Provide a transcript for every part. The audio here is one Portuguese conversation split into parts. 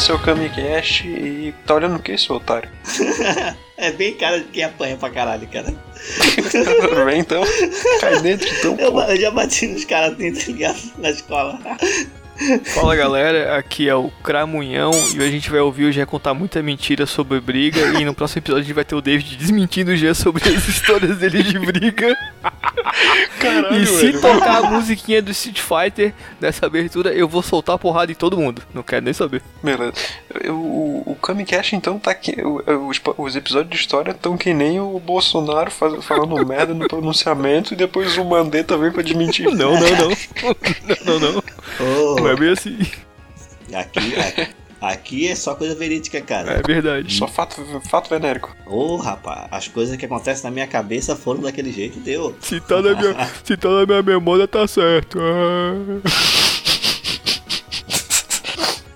esse é o Kamicast e tá olhando o que, seu otário? é bem cara de quem apanha pra caralho, cara. Vem então, cai dentro então. Eu, eu, já bati nos caras assim, tá ligado? Na escola. Fala galera, aqui é o Cramunhão e hoje a gente vai ouvir o Gé contar muita mentira sobre briga e no próximo episódio a gente vai ter o David desmentindo o Gé sobre as histórias dele de briga. Caralho, e se tocar a musiquinha do Street Fighter dessa abertura, eu vou soltar porrada em todo mundo. Não quero nem saber. Beleza. Eu, o, o Kamikaze então tá aqui. Os, os episódios de história estão que nem o Bolsonaro faz, falando merda no pronunciamento e depois o Mandetta vem pra desmentir. Não, não, não. não, não, não. Oh. É bem assim. Aqui, aqui, aqui, é só coisa verídica, cara. É verdade. Só fato, fato venérico. Ô, oh, rapaz, as coisas que acontecem na minha cabeça foram daquele jeito e deu. Se tá, na minha, se tá na minha memória, tá certo. Ah.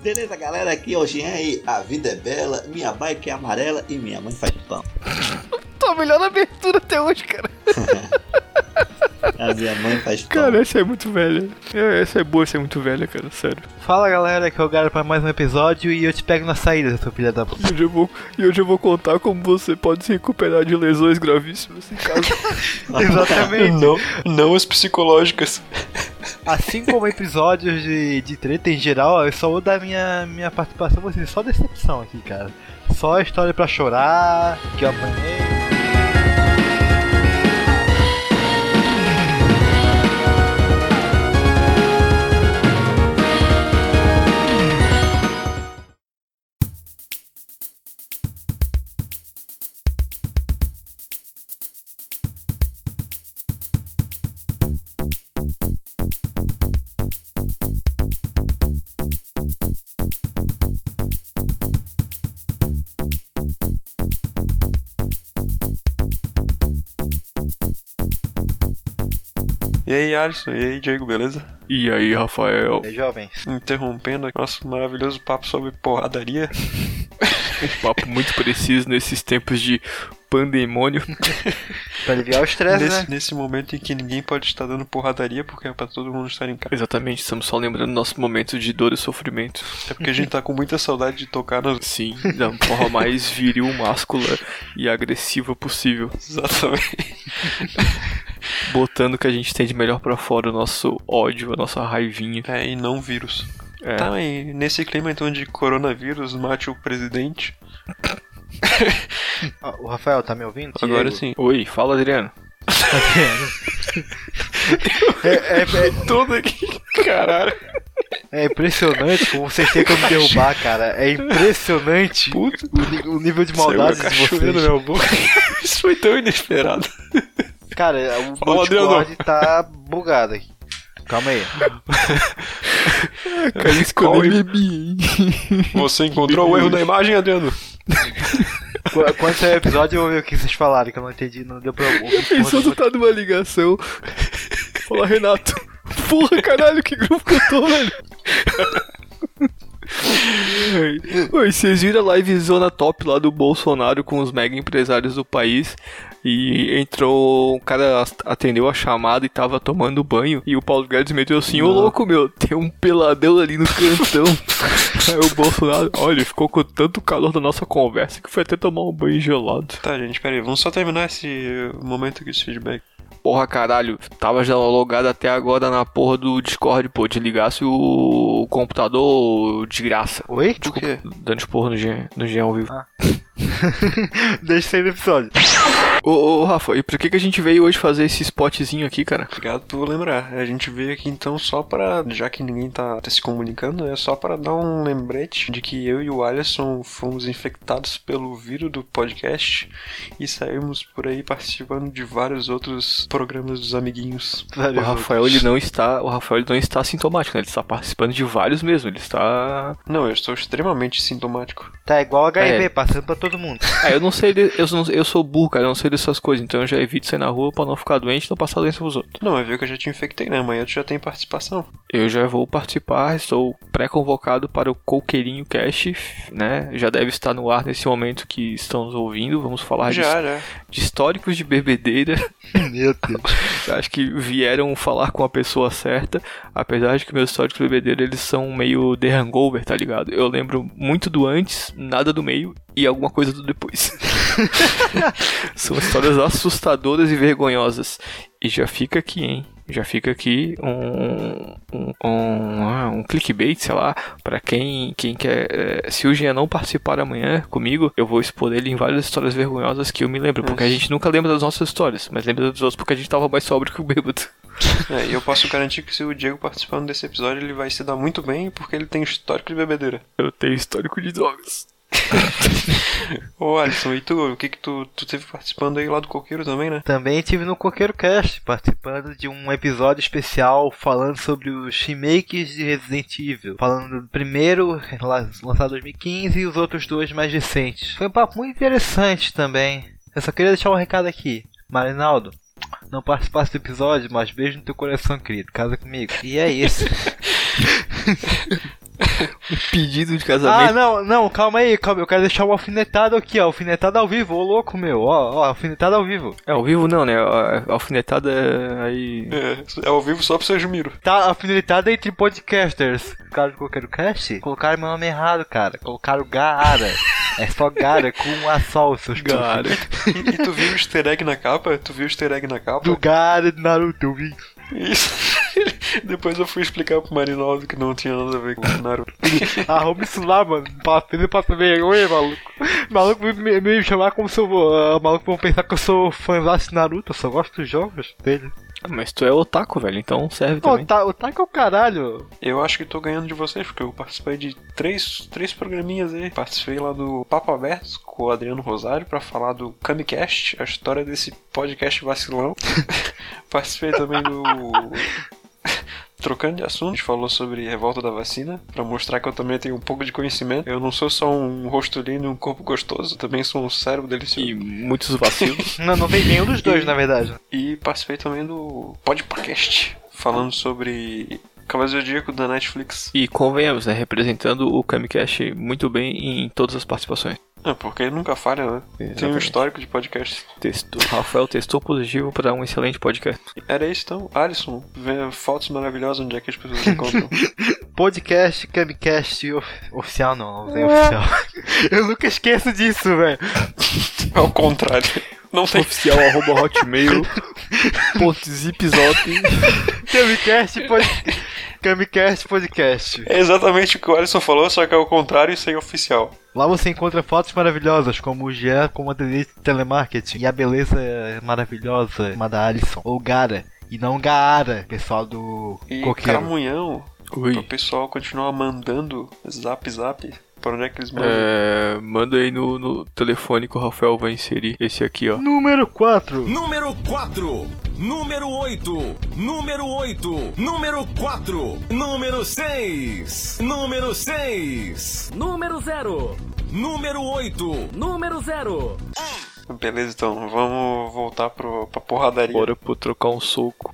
Beleza, galera, aqui é o Jean e a vida é bela, minha bike é amarela e minha mãe faz pão. Tô a melhor abertura até hoje, cara. A minha mãe faz pão. Cara, essa é muito velha. É, essa é boa, essa é muito velha, cara, sério. Fala galera, aqui é o Gara para mais um episódio e eu te pego na saída, seu filho da puta. E hoje eu vou, e hoje eu vou contar como você pode se recuperar de lesões gravíssimas em casa. Exatamente. Não, não as psicológicas. Assim como episódios de, de treta em geral, eu só vou dar minha, minha participação, você só decepção aqui, cara. Só história pra chorar, que eu apanhei. Aí, Alisson? E aí, Diego, beleza? E aí, Rafael? E aí, jovens? Interrompendo nosso maravilhoso papo sobre porradaria. um papo muito preciso nesses tempos de pandemônio. pra aliviar o estresse, nesse, né? Nesse momento em que ninguém pode estar dando porradaria porque é pra todo mundo estar em casa. Exatamente, estamos só lembrando nosso momento de dor e sofrimento. É porque a gente tá com muita saudade de tocar nas... Sim, da forma mais viril, máscula e agressiva possível. Exatamente. Botando o que a gente tem de melhor para fora, o nosso ódio, a nossa raivinha. É, e não vírus. É. Tá, e nesse clima então de coronavírus, mate o presidente. o Rafael, tá me ouvindo? Agora sim. Oi, fala Adriano. Adriano. é, é, é, tudo aqui, caralho. É impressionante como vocês têm como me derrubar, cara. É impressionante o, o, nível de maldade de vocês. Meu boca. Isso foi tão inesperado. Cara, o Fala, Discord tá bugado aqui. Calma aí. Cara, escolhe bebi, Você encontrou o erro da imagem, Adriano? Quando sair o episódio, eu vou ver o que vocês falaram, que eu não entendi, não deu pra ouvir. Pensou tu tá numa ligação. Fala, Renato. Porra, caralho, que grupo que eu tô, velho. Oi, vocês viram a live zona top lá do Bolsonaro com os mega empresários do país? E entrou, um cara atendeu a chamada e tava tomando banho. E o Paulo Guedes meteu assim: Ô louco, meu, tem um peladão ali no cantão. Aí o Bolsonaro, olha, ficou com tanto calor da nossa conversa que foi até tomar um banho gelado. Tá, gente, pera aí, vamos só terminar esse momento aqui, esse feedback. Porra, caralho, tava já logado até agora na porra do Discord, pô. Desligasse o computador de graça. Oi? Desculpa, dando esporro no Jean, no Jean ao vivo. Ah. Deixa sair no episódio. Ô, ô, Rafa, e por que, que a gente veio hoje fazer esse spotzinho aqui, cara? Obrigado por lembrar. A gente veio aqui então só pra, já que ninguém tá, tá se comunicando, é só para dar um lembrete de que eu e o Alisson fomos infectados pelo vírus do podcast e saímos por aí participando de vários outros programas dos amiguinhos. o Rafael ele não está, o Rafael ele não está sintomático, né? ele está participando de vários mesmo, ele está Não, eu estou extremamente sintomático. Tá igual HIV, é. passando para todo mundo. É, eu não sei, eu, eu sou burro, cara, eu não sei essas coisas, então eu já evito sair na rua pra não ficar doente e não passar doença pros outros. Não, mas viu que eu já te infectei, né? Amanhã tu já tem participação. Eu já vou participar, estou pré-convocado para o Coqueirinho Cast, né? Já deve estar no ar nesse momento que estão nos ouvindo. Vamos falar de, Já, já. de históricos de bebedeira. Meu Deus. Eu Acho que vieram falar com a pessoa certa, apesar de que meus históricos de bebedeira eles são meio The Hangover, tá ligado? Eu lembro muito do antes, nada do meio e alguma coisa do depois. são histórias assustadoras e vergonhosas. E já fica aqui, hein? Já fica aqui um, um, um, ah, um clickbait, sei lá, pra quem, quem quer. eh, Se o Jean não participar amanhã comigo, eu vou expor ele em várias histórias vergonhosas que eu me lembro. Porque a gente nunca lembra das nossas histórias, mas lembra dos outros porque a gente tava mais sóbrio que o bêbado. É, e eu posso garantir que se o Diego participando desse episódio, ele vai se dar muito bem, porque ele tem histórico de bebedeira. Eu tenho histórico de drogas. Ô Alisson, e tu, o que que tu, tu teve participando aí lá do Coqueiro também, né? Também estive no Coqueiro Cast, participando de um episódio especial falando sobre os remakes de Resident Evil. Falando do primeiro, lançado em 2015, e os outros dois mais recentes. Foi um papo muito interessante também. Eu só queria deixar um recado aqui. Marinaldo, não participasse do episódio, mas beijo no teu coração, querido. Casa comigo. E é isso. Pedido de ah, casamento. não, não, calma aí, calma. Eu quero deixar um alfinetado aqui, ó. Alfinetado ao vivo, ô louco meu. Ó, ó, alfinetado ao vivo. É, ao vivo não, né? A a alfinetada é aí. É, é ao vivo só pro seu Jumiro. Tá alfinetada entre podcasters. Cara do Coqueiro Cast? Colocaram meu nome errado, cara. Colocaram Gara. É só Gara com um a sol, seus Cara. E, e tu viu o easter egg na capa? Tu viu o easter egg na capa? Do Gara de Naruto, eu vi. Isso. Depois eu fui explicar pro Marinaldo que não tinha nada a ver com o Naruto. Arruma isso lá, mano. Passa, passa vergonha, maluco. Maluco me, me, me chamar como se eu vou. ah, maluco vão pensar que eu sou fãzão de Naruto. Eu só gosto dos jogos dele. Mas tu é otaku, velho, então serve também. tá, o Taco é o caralho. Eu acho que tô ganhando de vocês, porque eu participei de três, três programinhas aí. Participei lá do Papo Aberto com o Adriano Rosário pra falar do Camicast, a história desse podcast vacilão. participei também do. Trocando de assunto, a gente falou sobre revolta da vacina, pra mostrar que eu também tenho um pouco de conhecimento. Eu não sou só um rosto lindo e um corpo gostoso, também sou um cérebro delicioso. E muitos vacilos. Não, não tem nenhum dos dois, na verdade. E participei também do Podcast, falando sobre Cavaleiro Zodíaco da Netflix. e convenhamos, né? Representando o Kamikaze muito bem em todas as participações. É, porque nunca falha, né? Tem um Exatamente. histórico de podcast. Testou. Rafael testou positivo para um excelente podcast. Era isso então. Alisson, vê fotos maravilhosas onde é que as pessoas encontram. Podcast, Camcast of- oficial não, não tem oficial. Eu nunca esqueço disso, velho. Ao contrário. Não tem. Oficial arroba hotmail. ponto zipzop. Camcast, pod... Camcast Podcast. É exatamente o que o Alisson falou, só que é o contrário e sem oficial. Lá você encontra fotos maravilhosas, como o Jean como atendente de telemarketing e a beleza maravilhosa da Alisson, ou Gara, e não Gaara, pessoal do E Coqueiro. Camunhão, o pessoal continuar mandando zap zap. Para onde é que eles mandam? É, manda aí no, no telefone que o Rafael vai inserir esse aqui, ó. Número 4. Número 4, número 8, número 8, número 4, número 6, número 6, Número 0. número 8, Número 0. Beleza, então, vamos voltar pro, pra porradaria. Bora pro trocar um soco.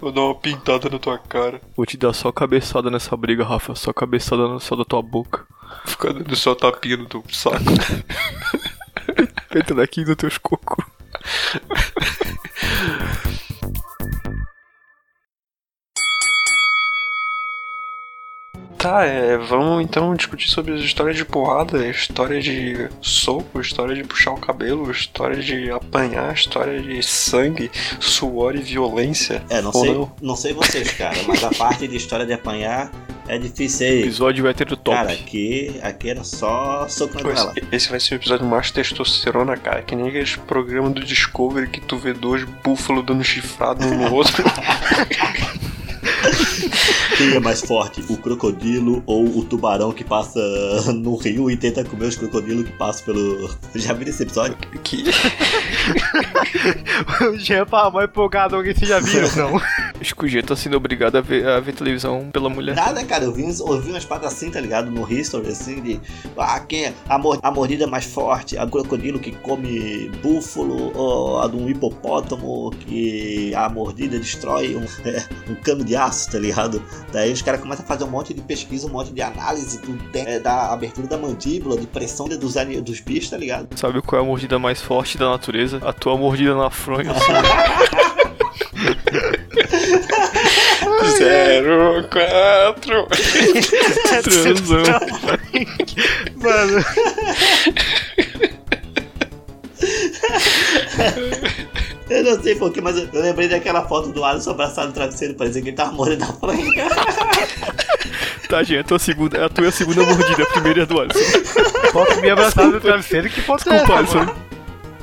Vou dar uma pintada na tua cara. Vou te dar só cabeçada nessa briga, Rafa. Só cabeçada no céu da tua boca. Ficar dando só tapinha no teu saco. Feita daqui no teus cocos. Tá, é, vamos então discutir sobre as histórias de porrada, história de soco, história de puxar o cabelo, história de apanhar, história de sangue, suor e violência. É, não sei, não? não. sei vocês, cara, mas a parte de história de apanhar é difícil aí. Episódio hétero top. Cara, aqui, aqui era só soco na esse, esse vai ser o episódio mais testosterona, cara. Que nem aqueles programas do Discovery que tu vê dois búfalos dando chifrado um no outro. Quem é mais forte, o crocodilo ou o tubarão que passa no rio e tenta comer os crocodilos que passam pelo. Já viram esse episódio? que o Jean tava mais empolgado, alguém vocês já viram, não? Acho que o G tá sendo obrigado a ver, a ver televisão pela mulher. Nada, cara, eu vi, uns, eu vi umas paradas assim, tá ligado? No history, assim, de. Ah, quem é a, mor a mordida mais forte? A crocodilo que come búfalo, ou a de um hipopótamo que a mordida destrói um, é, um cano de aço, tá ligado? Daí os caras começam a fazer um monte de pesquisa, um monte de análise do, é, da abertura da mandíbula, de pressão dos, ani- dos bichos, tá ligado? Sabe qual é a mordida mais forte da natureza? A tua mordida na fronha. assim. Zero, quatro. Transão. Mano, Eu não sei porquê, mas eu, eu lembrei daquela foto do Alisson abraçado no travesseiro, parecia que ele tava mordendo a franja. Tá, gente, a tua segunda, a tua é a segunda mordida, a primeira é a do Alisson. foto me abraçado no travesseiro, que foto é Desculpa, essa, mano?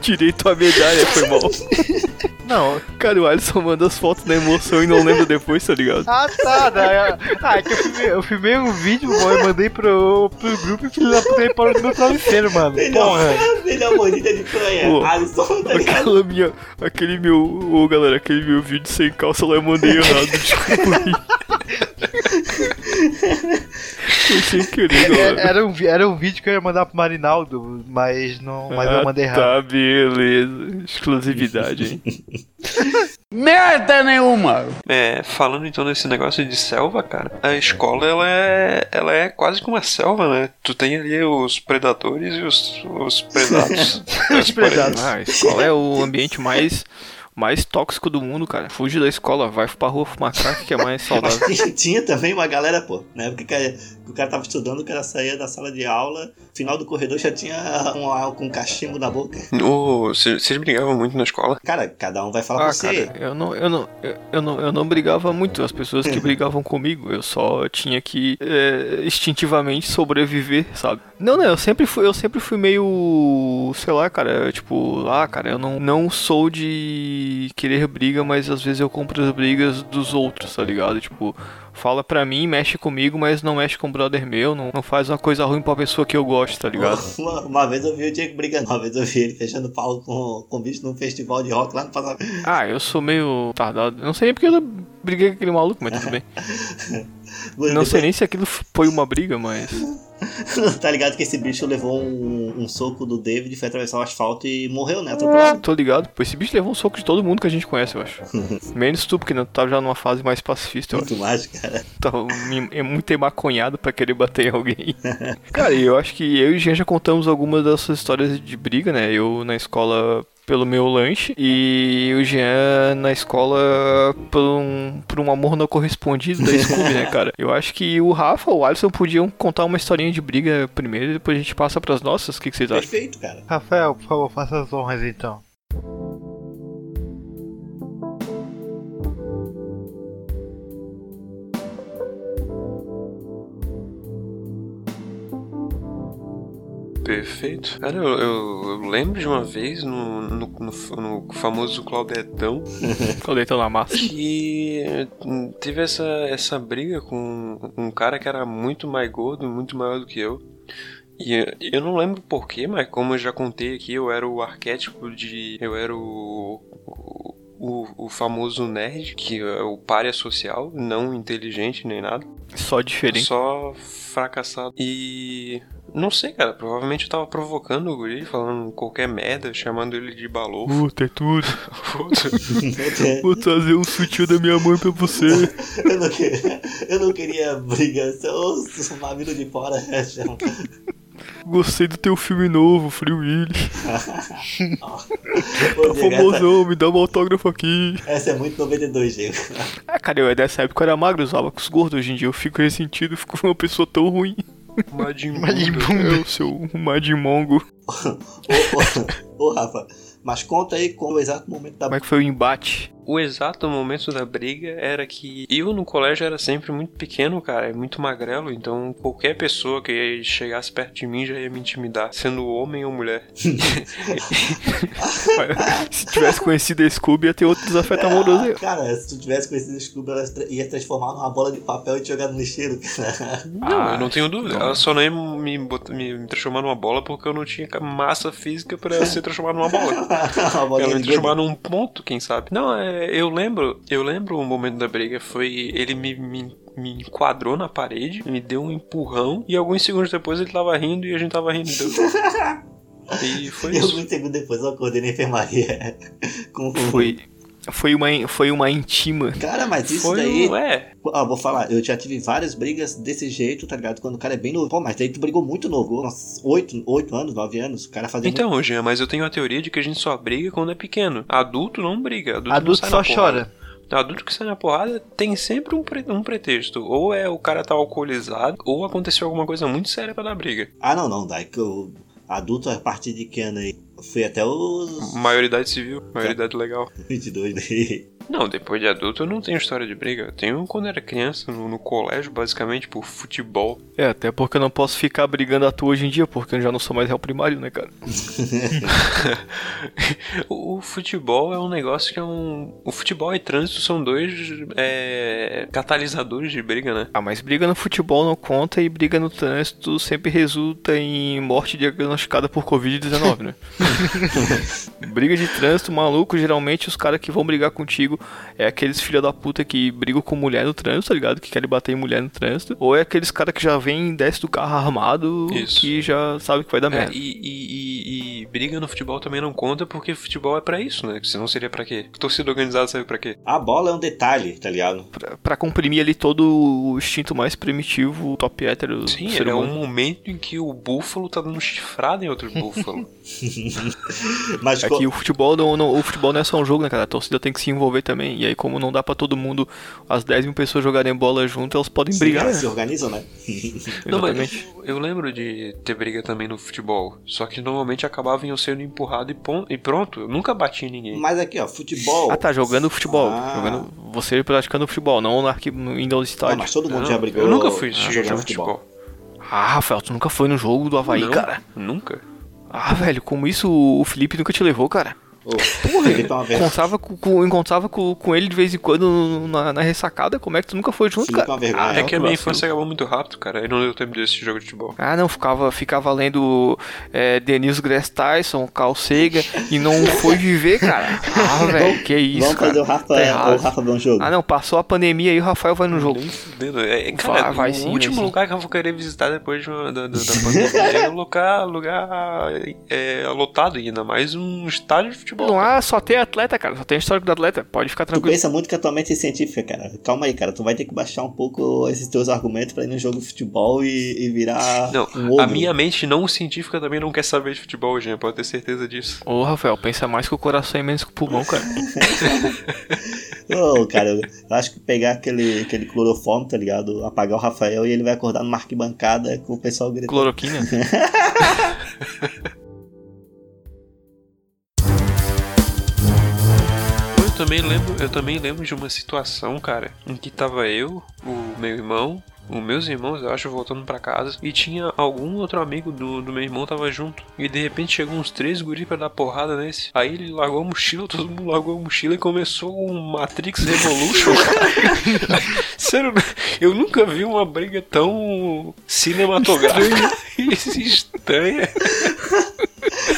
Tirei tua medalha, foi mal. Não. Cara, o Alisson manda as fotos na emoção e não lembra depois, tá ligado? Ah, tá. da- Ah, é que eu filmei, eu filmei um vídeo, bom, eu mandei pro, pro grupo e filho da puta parou no meu travesseiro, mano. Melhor, Porra. melhor mordida de franha. Pô, Alisson, tá ligado? Aquela minha. Aquele meu. Ô galera, aquele meu vídeo sem calça lá eu mandei errado, desculpa aí. É. Era um, era um vídeo que eu ia mandar pro Marinaldo, mas, não, mas eu Ah, mandei errado. Tá, beleza. Exclusividade, hein? Merda nenhuma! É, falando então desse negócio de selva, cara, a escola ela é, ela é quase como uma selva, né? Tu tem ali os predadores e os, os predados. Os predados. Ah, a escola é o ambiente mais. Mais tóxico do mundo, cara. Fuge da escola, vai pra rua fumar crack que é mais saudável. Tinha também uma galera, pô, na época que o cara- que o cara tava estudando, o cara saía da sala de aula, final do corredor já tinha um, com um cachimbo na boca. Vocês vocês brigavam muito na escola? Cara, cada um vai falar Ah, pra você. cara, eu não, eu, não, eu, eu não, eu não brigava muito. As pessoas que brigavam comigo, eu só tinha que é, instintivamente sobreviver, sabe? Não, não, eu sempre fui, eu sempre fui meio, sei lá, cara, tipo, ah, cara, eu não, não sou de querer briga, mas às vezes eu compro as brigas dos outros, tá ligado? Tipo, fala pra mim, mexe comigo, mas não mexe com o brother meu, não, não faz uma coisa ruim pra pessoa que eu gosto, tá ligado? Uma, uma vez eu vi o Diego brigando, uma vez eu vi ele fechando pau com, com bicho num festival de rock lá no passado. Ah, eu sou meio tardado. Não sei nem porque eu briguei com aquele maluco, mas tudo bem. Não sei nem se aquilo foi uma briga, mas. tá ligado que esse bicho levou um, um soco do David, foi atravessar o asfalto e morreu, né? Atropelado. Tô ligado. Pô, esse bicho levou um soco de todo mundo que a gente conhece, eu acho. Menos tu, porque não tava já numa fase mais pacifista, eu acho. Muito mais, cara. Tava é muito emaconhado pra querer bater em alguém. Cara, e eu acho que eu e o Jean já contamos algumas dessas histórias de briga, né? Eu na escola pelo meu lanche e o Jean na escola por um, por um amor não correspondido da Scooby, né, cara? Eu acho que o Rafa ou o Alisson podiam contar uma historinha de briga primeiro e depois a gente passa pras nossas. O que, que vocês acham? Perfeito, cara. Rafael, por favor, faça as honras então. Perfeito. Cara, eu, eu- eu lembro de uma vez no, no, no- no famoso Claudetão Claudetão na massa. que hum, teve essa, essa briga com um cara que era muito mais gordo, muito maior do que eu. E eu não lembro porquê, mas como eu já contei aqui, eu era o arquétipo de. Eu era o. o o, o famoso nerd, que é o párea social, não inteligente nem nada. Só diferente. Só fracassado. E. Não sei, cara. Provavelmente eu tava provocando o guri, falando qualquer merda, chamando ele de balofo. Puta, é tudo. Vou trazer um sutiã da minha mãe pra você. eu, não queria, eu não queria briga, só uma vida de fora. Gostei do teu filme novo, Free Willy. Tá Diego, essa, famosão, me dá um autógrafo aqui. essa é muito 92, Diego. Ah, cara, eu nessa época eu era magro, usava com os gordos. Hoje em dia eu fico ressentido, fico uma pessoa tão ruim. Buu. É o seu Madimongo. ô, ô, ô, Rafa, mas conta aí com o exato momento da Como é que foi o embate? O exato momento da briga era que eu no colégio era sempre muito pequeno, cara, muito magrelo, então qualquer pessoa que chegasse perto de mim já ia me intimidar, sendo homem ou mulher. Se tivesse conhecido a Scooby, ia ter outro desafeto amoroso aí. ó. Cara, se tu tivesse conhecido o Scooby, ela ia transformar numa bola de papel e te jogar no lixeiro, cara. Não, Ah, eu não tenho dúvida. Ela só não ia me, bot- me, me transformar numa bola porque eu não tinha massa física pra ser transformado numa bola. Uma Ela bolinha ia me transformar num ponto, quem sabe. Não, é, É, eu lembro, eu lembro o momento da briga. Foi. Ele me, me, me enquadrou na parede, me deu um empurrão, e alguns segundos depois ele tava rindo e a gente tava rindo. E foi E isso. alguns segundos depois eu acordei na enfermaria. Com... Foi, foi, uma, foi uma intima. Cara, mas isso Foi daí. um- É, Ó, vou falar, eu já tive várias brigas desse jeito, tá ligado? Quando o cara é bem novo. Pô, mas daí tu brigou muito novo. Uns 8, 8 anos, 9 anos. O cara fazia muito. Então, Jean, mas eu tenho a teoria de que a gente só briga quando é pequeno. Adulto não briga. Adulto, não Adulto sai só chora. Adulto que sai na porrada tem sempre um, pre- um pretexto. Ou é o cara tá alcoolizado, ou aconteceu alguma coisa muito séria pra dar briga. Ah, não, não. Daí que eu. Adulto a partir de que ano aí? Fui até os Maioridade civil, maioridade legal. 22 daí. Não, depois de adulto eu não tenho história de briga. Eu tenho quando era criança, no, no colégio, basicamente, por futebol. É, até porque eu não posso ficar brigando à toa hoje em dia, porque eu já não sou mais réu primário, né, cara? o, o futebol é um negócio que é um. O futebol e trânsito são dois é, catalisadores de briga, né? Ah, mas briga no futebol não conta e briga no trânsito sempre resulta em morte diagnosticada por Covid-19, né? briga de trânsito, maluco, geralmente os caras que vão brigar contigo é aqueles filha da puta que brigam com mulher no trânsito, tá ligado? Que querem bater em mulher no trânsito. Ou é aqueles caras que já vem, desce do carro armado, Isso. que já sabe que vai dar É, merda. e, e- e- e briga no futebol também não conta porque futebol é pra isso, né? Senão seria pra quê? Torcida organizada serve pra quê? A bola é um detalhe, tá ligado? Pra, pra comprimir ali todo o instinto mais primitivo, o top hétero do Sim, ser é um momento em que o búfalo tá dando chifrada em outro búfalo. Mas É que o futebol não, não- o futebol não é só um jogo, né, cara? A torcida tem que se envolver também. E aí, como não dá pra todo mundo, as 10 mil pessoas jogarem bola junto, elas podem Sim, brigar, elas né? se organizam, né? Não, mas Exatamente. eu lembro de ter briga também no futebol. Só que normalmente acabava em eu sendo empurrado e, pon- e pronto. Eu nunca bati em ninguém. Mas aqui, ó, futebol. Ah, tá, jogando futebol. Ah. Jogando, você praticando futebol, não na arqui- no, indo ao Ah, estádio. mas todo mundo Não, já brigou. eu nunca fui ah, jogar jogando futebol. Ah, Rafael, tu nunca foi no jogo do Havaí, Não, cara? Nunca. Ah, velho, como isso o Felipe nunca te levou, cara? Felipe é uma vergonha. Encontrava, com, com, encontrava com, com ele de vez em quando na, na ressacada, como é que tu nunca foi junto, Felipe é cara? vergonha. Ah, é que a minha infância acabou muito rápido, cara. Aí não deu tempo desse jogo de futebol. Ah, não, ficava, ficava lendo é, Denise Grace Tyson, Carl Sagan e não foi viver, cara. Ah, velho, que isso, Vamos cara. fazer o Rafa, Tá errado. o Rafa ver um jogo. Ah, não, passou a pandemia e o Rafael vai no jogo. Fudendo. É, cara, Vai, vai o sim, vai último sim. lugar que eu vou querer visitar depois de uma- da, da, da pandemia é um lugar, lugar é, lotado, ainda mais um estádio de futebol. Não há, só tem atleta, cara, só tem histórico do atleta, pode ficar Tu tranquilo. pensa muito que a tua mente é científica, cara. Calma aí, cara. Tu vai ter que baixar um pouco esses teus argumentos pra ir no jogo de futebol e, e virar Não, um ogro. a minha mente não científica também não quer saber de futebol, gente, pode ter certeza disso. Ô, Rafael, pensa mais com o coração e menos com o pulmão, cara. Ô, cara, eu acho que pegar aquele, aquele cloroforme, tá ligado? Apagar o Rafael e ele vai acordar numa arquibancada com o pessoal gritando. Cloroquina. também lembro, eu também lembro de uma situação, cara, em que tava eu, o meu irmão, os meus irmãos, eu acho, voltando pra casa, e tinha algum outro amigo do, do meu irmão tava junto. E de repente chegou uns três guris pra dar porrada nesse. Aí ele largou a mochila, todo mundo largou a mochila e começou um Matrix Revolution. cara. Sério, eu nunca vi uma briga tão cinematográfica e estranha.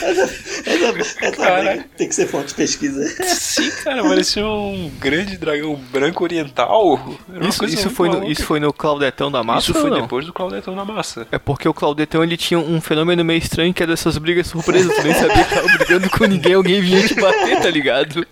Essa, essa Cara. briga tem que ser fonte de pesquisa. Sim, cara, parecia um grande dragão branco oriental. Isso, isso, foi no, isso foi no Claudetão da Massa Isso foi não? depois do Claudetão na massa. É porque o Claudetão ele tinha um fenômeno meio estranho que é dessas brigas surpresas. Tu nem sabia que tava brigando com ninguém, alguém vinha te bater, tá ligado?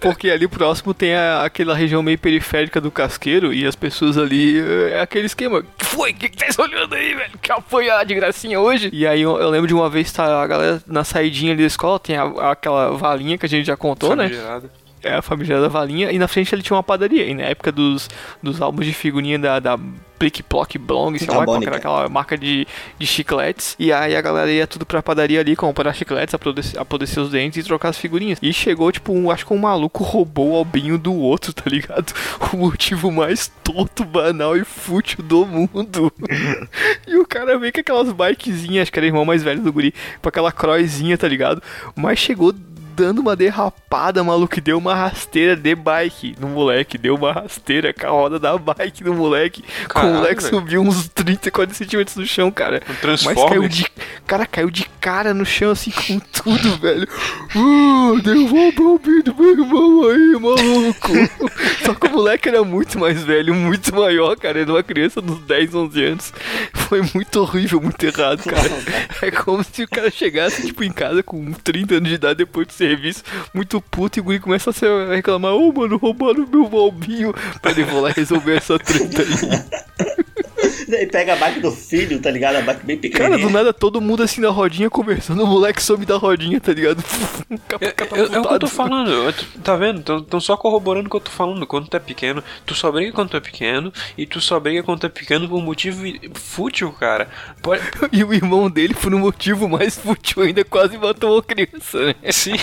Porque ali próximo tem a- aquela região meio periférica do casqueiro e as pessoas ali. É aquele esquema. Que foi? O que, que tá olhando aí, velho? Quer apoiar de gracinha hoje? E aí eu, eu lembro de uma vez tá a galera na saidinha ali da escola, tem a- aquela valinha que a gente já contou, né? Famigerada. É a famigerada valinha. E na frente ele tinha uma padaria. E na época dos, dos álbuns de figurinha da, da Plick Plock Blong, sei lá, aquela marca de, de chicletes. E aí a galera ia tudo pra padaria ali comprar chicletes, apodrecer, os dentes e trocar as figurinhas. E chegou, tipo, um, acho que um maluco roubou o albinho do outro, tá ligado? O motivo mais tonto, banal e fútil do mundo. e o cara veio com aquelas bikezinhas, acho que era o irmão mais velho do guri, com aquela croizinha, tá ligado? Mas chegou dando uma derrapada, maluco, e deu uma rasteira de bike no moleque, deu uma rasteira com a roda da bike no moleque. Com o Caralho, moleque velho. subiu uns 30, 40 centímetros do chão, cara. Um Mas caiu de, cara caiu de cara no chão, assim, com tudo, velho. Uh, devolva o do meu irmão aí, maluco. Só que o moleque era muito mais velho, muito maior, cara. Era uma criança dos 10, 11 anos. Foi muito horrível, muito errado, cara. É como se o cara chegasse, tipo, em casa com 30 anos de idade depois do serviço, muito puto, e o guri começa a reclamar: Ô, mano, roubaram meu balbinho. Pra ele vou lá resolver essa treta aí. Daí pega a bike do filho, tá ligado? A bike bem Cara, pequenininha. do nada todo mundo assim na rodinha conversando, o moleque some da rodinha, tá ligado? É, é- é o que eu tô falando, eu- tá vendo? Estão só corroborando o que eu tô falando. Quando tu é pequeno, tu só briga quando tu é pequeno, e tu só briga quando tu é pequeno por um motivo fútil, cara. Pode... E o irmão dele, por um motivo mais fútil ainda, quase matou uma criança, né? Sim,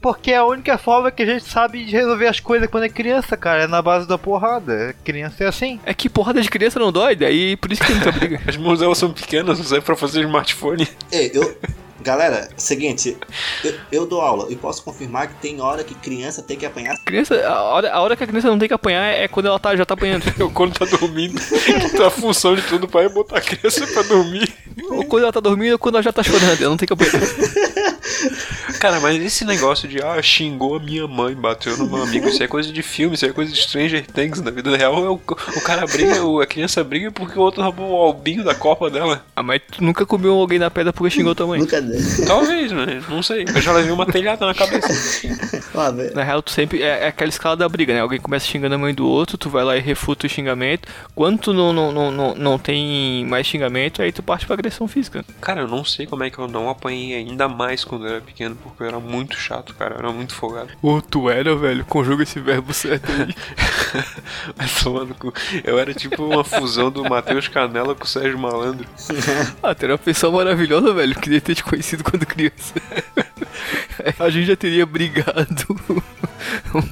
Porque é a única forma que a gente sabe de resolver as coisas quando é criança, cara. É na base da porrada. Criança é assim. É que porrada de criança não dói, daí por isso que tem muita briga. as mãos delas são pequenas, não serve pra fazer smartphone. Ei, eu. Galera, seguinte, eu, eu dou aula e posso confirmar que tem hora que criança tem que apanhar. Criança, a hora, a hora que a criança não tem que apanhar é quando ela tá, já tá apanhando. Eu, quando tá dormindo, então a função de tudo pai é botar a criança pra dormir. ou quando ela tá dormindo ou quando ela já tá chorando, ela não tem que apanhar. Cara, mas esse negócio de, ah, xingou a minha mãe, bateu no meu amigo, isso é coisa de filme, isso é coisa de Stranger Things. Na vida real, é o, o cara briga, o- a criança briga porque o outro roubou o albinho da copa dela. Ah, mas tu nunca comeu alguém na pedra porque xingou tua mãe. Nunca. Talvez, né? Não sei. Eu já levei uma telhada na cabeça. Na real, tu sempre. É, é aquela escala da briga, né? Alguém começa xingando a mãe do outro, tu vai lá e refuta o xingamento. Quando tu não, não, não, não, não tem mais xingamento, aí tu parte pra agressão física. Cara, eu não sei como é que eu não apanhei ainda mais quando eu era pequeno, porque eu era muito chato, cara. Eu era muito folgado. Ô, tu era, velho? Conjuga esse verbo certo aí. Mas tomando cu. Eu era tipo uma fusão do Matheus Canela com o Sérgio Malandro. ah, tu era uma pessoa maravilhosa, velho. Queria ter te conhecido quando criança. a gente já teria brigado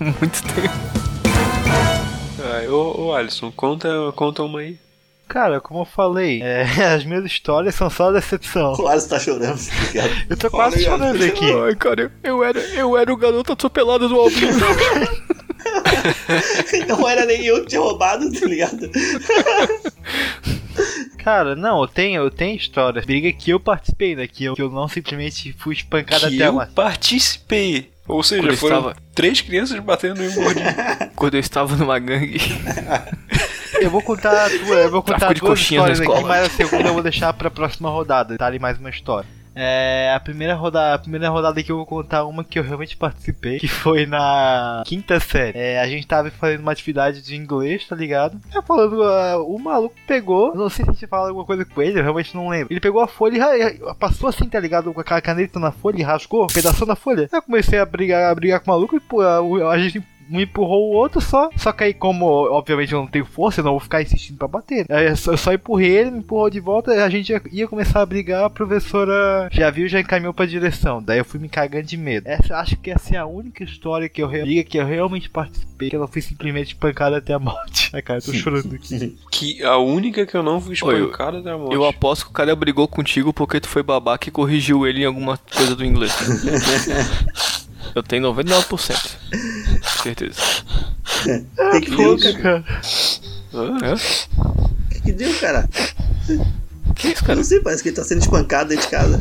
muito tempo. Ai, ô, ô Alisson, conta, conta uma aí. Cara, como eu falei, é, as minhas histórias são só decepção. O Alisson tá chorando, tá? Eu tô quase Olha, chorando aqui. Ai, cara, eu, eu era, eu era o garoto atropelado do Albinho. Não era nem eu que tinha roubado, tá ligado? Cara, não, eu tenho, eu tenho histórias. Briga que eu participei, né? Que eu, que eu não simplesmente fui espancado que até eu lá. participei. Ou seja, Quando foram estava- três crianças batendo em um gordinho. Quando eu estava numa gangue. Eu vou contar duas, eu vou contar Tráfico de duas histórias aqui, mas a segunda eu vou deixar pra próxima rodada. Tá ali mais uma história. É, a primeira rodada, a primeira rodada que eu vou contar uma que eu realmente participei, que foi na quinta série. É, a gente tava fazendo uma atividade de inglês, tá ligado? Falando, ah, o maluco pegou, não sei se a gente fala alguma coisa com ele, eu realmente não lembro. Ele pegou a folha e passou assim, tá ligado? Com aquela caneta na folha e rasgou um pedaço da folha. Eu comecei a brigar, a brigar com o maluco e pô, a, a gente um empurrou o outro só. Só que aí, como obviamente eu não tenho força, eu não vou ficar insistindo pra bater. Aí eu só, eu só empurrei ele, me empurrou de volta, a gente ia, ia começar a brigar, a professora já viu, já encaminhou pra direção. Daí eu fui me cagando de medo. Essa, acho que essa é a única história que eu diga que eu realmente participei, que eu não fui simplesmente espancado até a morte. Ai, cara, eu tô chorando aqui. Que a única que eu não fui espancada da morte. Eu aposto que o cara brigou contigo porque tu foi babaca e corrigiu ele em alguma coisa do inglês. Eu tenho 99%. Certeza. O que, que deu, cara? Que, que deu, cara? Que isso, Eu cara? não sei, parece que ele tá sendo espancado dentro de casa.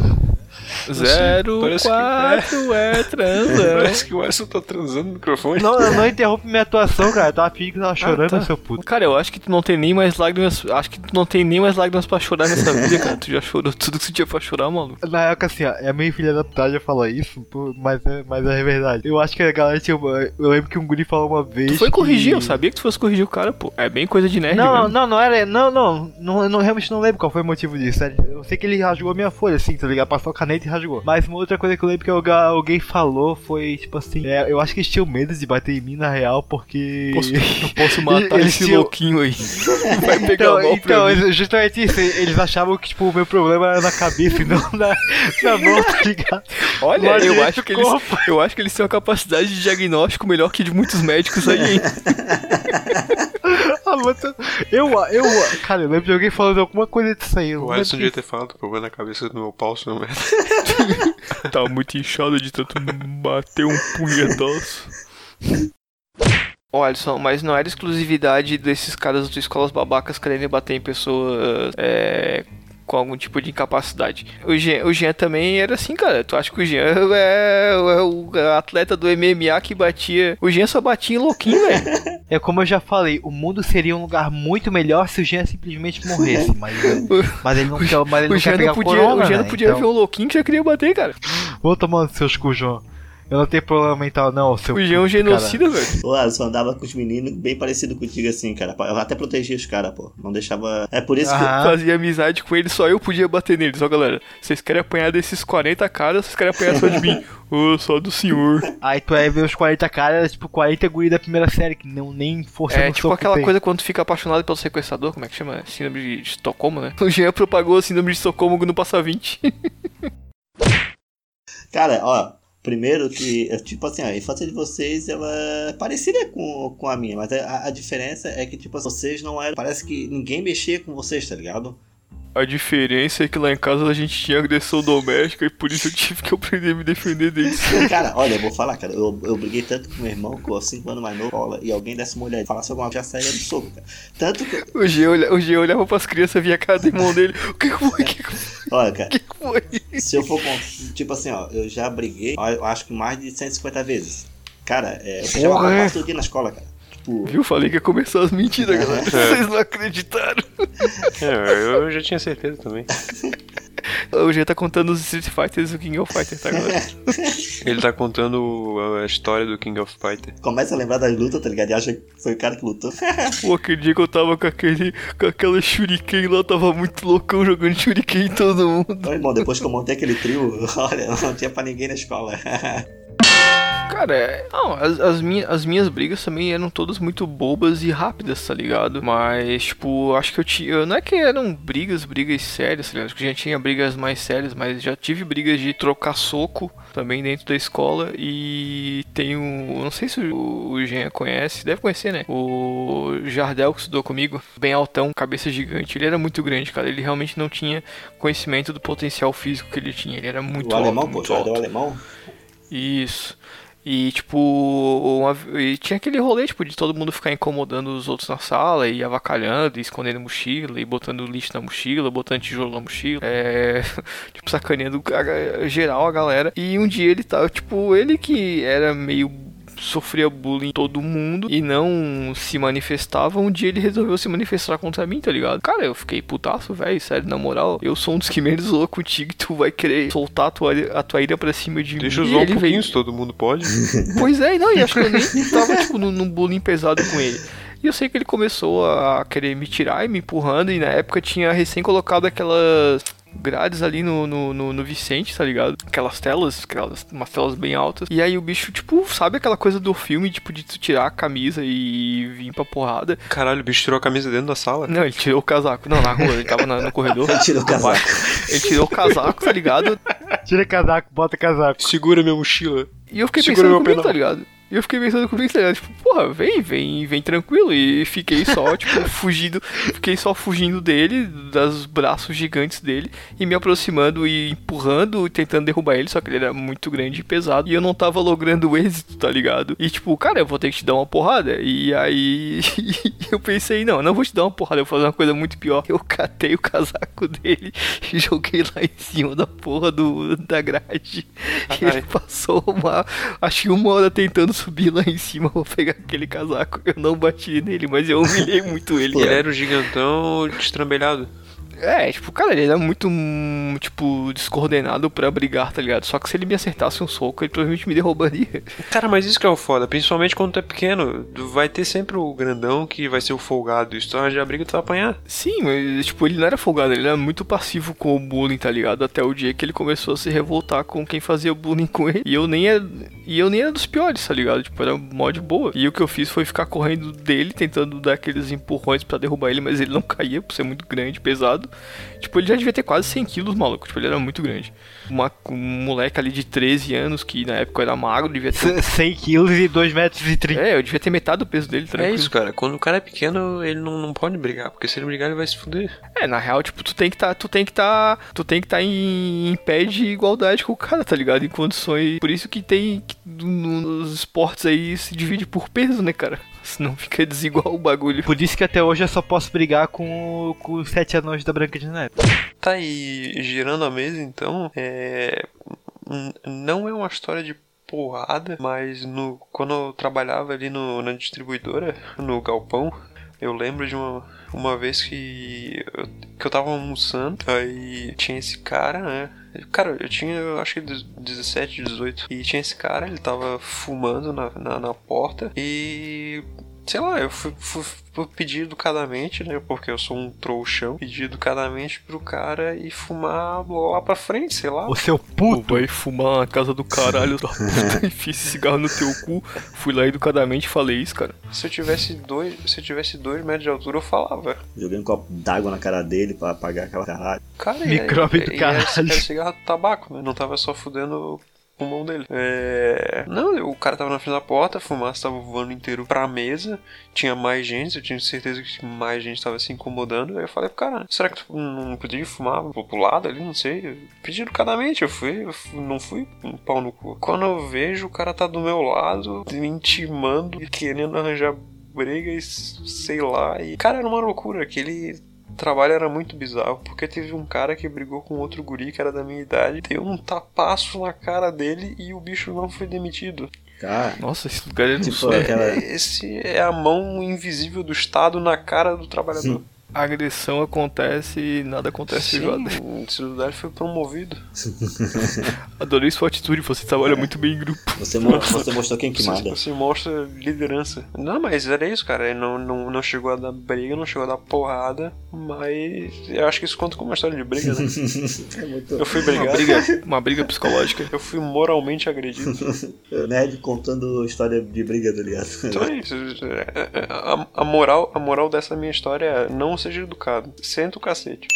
Zero parece que- quatro é transão. Parece que o Alisson tá transando no microfone. Não, não interrompe minha atuação, cara. Eu tava fingindo que eu tava chorando, tá. seu puto. Cara, eu acho que tu não tem nem mais lágrimas. Acho que tu não tem nem mais lágrimas pra chorar nessa vida, cara. Tu já chorou tudo que tu tinha pra chorar, maluco. Na época, assim, ó, é meio filha da putagem falar isso, pô, mas é, mas é verdade. Eu acho que a galera tinha. uma- Eu lembro que um guri falou uma vez. Tu foi que- corrigir, eu sabia que tu fosse corrigir o cara, pô. É bem coisa de nerd, Não, velho. não, não era. Não, não, não, eu não, realmente não lembro qual foi o motivo disso. Eu sei que ele rasgou a minha folha, assim, tá ligado? Passou a caneta rasgou. Mas uma outra coisa que eu lembro que algu- alguém falou foi, tipo assim, é, eu acho que eles tinham medo de bater em mim na real, porque. Posso, eu posso matar Eles esse tinham- louquinho aí. Vai pegar Então, mal pra então eles- justamente isso, eles achavam que tipo, o meu problema era na cabeça e não na, na mão, tá ligado? Olha, Mas eu acho, que eles, eu acho que eles têm uma capacidade de diagnóstico melhor que de muitos médicos aí, hein? Ah, eu, eu, cara, eu lembro de alguém falando alguma coisa disso aí. O Alisson devia ter falado problema na cabeça do meu pau, se não é. Tá muito inchado de tanto bater um punhetaço. Ó, Alisson, mas não era exclusividade desses caras das escolas babacas querendo bater em pessoas é, com algum tipo de incapacidade. O Jean, o Jean também era assim, cara. Tu acha que o Jean é, é o atleta do MMA que batia. O Jean só batia em louquinho, velho. É como eu já falei, o mundo seria um lugar muito melhor se o Jean simplesmente morresse, mas, mas ele não quer, mas ele O não Jean quer não pegar podia, corona, o Jean né? não podia Então, ver um louquinho que já queria bater, cara. Vou tomando seus cu, João. Eu não tenho problema mental, não, seu O Jean é um genocida, velho. Pô, eu só andava com os meninos bem parecido contigo assim, cara. Eu até protegia os caras, pô. Não deixava. É por isso que. Ah. Fazia amizade com ele, só eu podia bater neles. Ó, galera, vocês querem apanhar desses 40 caras, vocês querem apanhar só de mim. Ô, só do senhor. Aí tu vai ver os 40 caras, tipo 40 guri da primeira série, que não nem força É tipo aquela tem. coisa quando tu fica apaixonado pelo sequestrador, como é que chama? Síndrome de, de Estocolmo, né? O Jean propagou a síndrome de Estocolmo no Passa 20. Cara, ó. Primeiro que, é, tipo assim, a infância de vocês, ela é parecida com, com a minha, mas a, a diferença é que, tipo, vocês não eram. Parece que ninguém mexia com vocês, tá ligado? A diferença é que lá em casa a gente tinha agressão doméstica e por isso eu tive que aprender a me defender deles. Cara, olha, eu vou falar, cara, eu, eu briguei tanto com meu irmão, com 5 anos mais novo, e alguém desse uma olhada, falasse alguma coisa, já saía do soco, cara. Tanto que. O Jean, olha, o olhava pras crianças, via a cara do irmão dele. O que que foi? Que? Olha, cara, foi? se eu for. Tipo assim, ó, eu já briguei, eu acho que mais de 150 vezes. Cara, é, eu já Porra, quase todo dia na escola, cara. Tipo. Viu? Falei que ia começar as mentiras, galera. Vocês não acreditaram. É, eu já tinha certeza também. O Jean tá contando os Street Fighters e o King of Fighters, tá, galera? Ele tá contando a história do King of Fighter. Começa a lembrar das lutas, tá ligado? E acha que foi o cara que lutou. Pô, aquele dia que eu tava com aquele. com aquela shuriken lá, eu tava muito loucão jogando shuriken em todo mundo. Ô, irmão, depois que eu montei aquele trio, olha, não tinha pra ninguém na escola. Cara, é- não, as, as, minhas, as minhas brigas também eram todas muito bobas e rápidas, tá ligado? Mas, tipo, acho que eu tinha. Não é que eram brigas, brigas sérias, tá ligado? Acho que já tinha brigas mais sérias, mas já tive brigas de trocar soco também dentro da escola. E tem um. Não sei se o, o Jean conhece, deve conhecer, né? O Jardel que estudou comigo, bem altão, cabeça gigante. Ele era muito grande, cara. Ele realmente não tinha conhecimento do potencial físico que ele tinha. Ele era muito o alto. alemão, pô, muito já alto. o alemão. Isso. E, tipo, uma- e tinha aquele rolê, tipo, de todo mundo ficar incomodando os outros na sala e avacalhando, e escondendo mochila, e botando lixo na mochila, botando tijolo na mochila, é, tipo, sacaneando a- geral a galera. E um dia ele tava, tipo, ele que era meio sofria bullying todo mundo e não se manifestava, um dia ele resolveu se manifestar contra mim, tá ligado? Cara, eu fiquei putaço, velho, sério, na moral, eu sou um dos que menos zoa contigo e tu vai querer soltar a tua, a tua ira pra cima de Deixa mim. eu E zoar um pouquinho, veio- todo mundo pode. Pois é, não, e acho que eu nem tava, tipo, num, num bullying pesado com ele. E eu sei que ele começou a querer me tirar e me empurrando, e na época tinha recém colocado aquelas grades ali no, no, no, no Vicente, tá ligado? Aquelas telas, aquelas, umas telas bem altas. E aí o bicho, tipo, sabe aquela coisa do filme, tipo, de tu tirar a camisa e vir pra porrada? Caralho, o bicho tirou a camisa dentro da sala. Não, ele tirou o casaco. Não, na rua, ele tava na- no corredor. Ele tirou o casaco. Ele tirou o casaco, tá ligado? Tira casaco, bota casaco. Segura minha mochila. E eu fiquei Segura pensando meu comigo, tá ligado? E eu fiquei pensando comigo, tá ligado? Tipo, porra, vem, vem, vem tranquilo. E fiquei só, tipo, fugindo. Fiquei só fugindo dele, dos braços gigantes dele, e me aproximando e empurrando e tentando derrubar ele, só que ele era muito grande e pesado. E eu não tava logrando o êxito, tá ligado? E tipo, cara, eu vou ter que te dar uma porrada. E aí eu pensei, não, não vou te dar uma porrada, eu vou fazer uma coisa muito pior. Eu catei o casaco dele e joguei lá em cima da porra do, da grade. E ele passou uma. Acho que uma hora tentando subir lá em cima pra pegar aquele casaco. Eu não bati nele, mas eu humilhei muito ele. Ele era o gigantão destrambelhado. É, tipo, cara, ele era muito, tipo, descoordenado pra brigar, tá ligado? Só que se ele me acertasse um soco, ele provavelmente me derrubaria. Cara, mas isso que é o foda, principalmente quando tu é pequeno. Vai ter sempre o grandão que vai ser o folgado. Isso tu a briga tu vai apanhar. Sim, mas, tipo, ele não era folgado, ele era muito passivo com o bullying, tá ligado? Até o dia que ele começou a se revoltar com quem fazia bullying com ele. E eu nem era, e eu nem era dos piores, tá ligado? Tipo, era mó de boa. E o que eu fiz foi ficar correndo dele, tentando dar aqueles empurrões pra derrubar ele, mas ele não caía por ser muito grande, pesado. Tipo, ele já devia ter quase 100 quilos, maluco. Tipo, ele era muito grande. Uma, um moleque ali de 13 anos, que na época era magro, devia ter. 100 quilos e 2 metros e 30. É, eu devia ter metade do peso dele, É tranquilo. isso, cara. Quando o cara é pequeno, ele não, não pode brigar. Porque se ele brigar, ele vai se fuder. É, na real, tipo, tu tem que tá, tu tem que tá, tu tem que tá em, em pé de igualdade com o cara, tá ligado? Em condições, por isso que tem que no- nos esportes aí se divide por peso, né, cara? Senão fica desigual o bagulho. Por isso que até hoje eu só posso brigar com, o- com os sete anões da Branca de Neve. Tá aí, girando a mesa então, é. Não é uma história de porrada, mas no, quando eu trabalhava ali no, na distribuidora, no galpão, eu lembro de uma, uma vez que eu, que eu tava almoçando, aí tinha esse cara, né? Cara, eu tinha, eu acho que 17, 18. E tinha esse cara, ele tava fumando na, na, na porta. E sei lá, eu fui, fui, fui pedir educadamente, né? Porque eu sou um trouxão, pedir educadamente pro cara e fumar lá pra frente, sei lá. O seu Pô, puto. vai fumar na casa do caralho da puta. Enfia esse cigarro no teu cu. Fui lá educadamente e falei isso, cara. Se eu tivesse dois, se eu tivesse dois metros de altura, eu falava. Joguei um copo d'água na cara dele pra apagar aquela caralho. Cara, Micróbio e, do e caralho. Era, era cigarro de tabaco, né? Não tava só fudendo o pulmão dele. É... Não, o cara tava na frente da porta, a fumaça tava voando inteiro pra mesa. Tinha mais gente, eu tinha certeza que mais gente tava se incomodando. Aí eu falei pro cara, será que tu não podia fumar pro lado ali? Não sei. Eu pedi educadamente, eu fui, eu fui- não fui um pau no cu. Quando eu vejo, o cara tá do meu lado, me intimando, querendo arranjar briga e sei lá. E, cara, era uma loucura. Aquele trabalho era muito bizarro, porque teve um cara que brigou com outro guri que era da minha idade, deu um tapaço na cara dele e o bicho não foi demitido. Cara, Nossa, esse lugar é tipo aquela. Esse é a mão invisível do Estado na cara do trabalhador. a agressão acontece e nada acontece. Sim, esse lugar foi promovido. Adorei sua atitude, você trabalha muito bem em grupo. Você, mo- você mostrou quem que Você, manda. você mostra liderança. Não, mas era isso, cara. Ele Não, não, não chegou a dar briga, não chegou a dar porrada, mas eu acho que isso conta como uma história de briga, né? É muito. Eu fui Uma brigado. briga, uma briga psicológica. Eu fui moralmente agredido. O Nerd contando história de briga, tá ligado? Então é isso. É, A, a moral, a moral dessa minha história é não seja educado. Senta o cacete.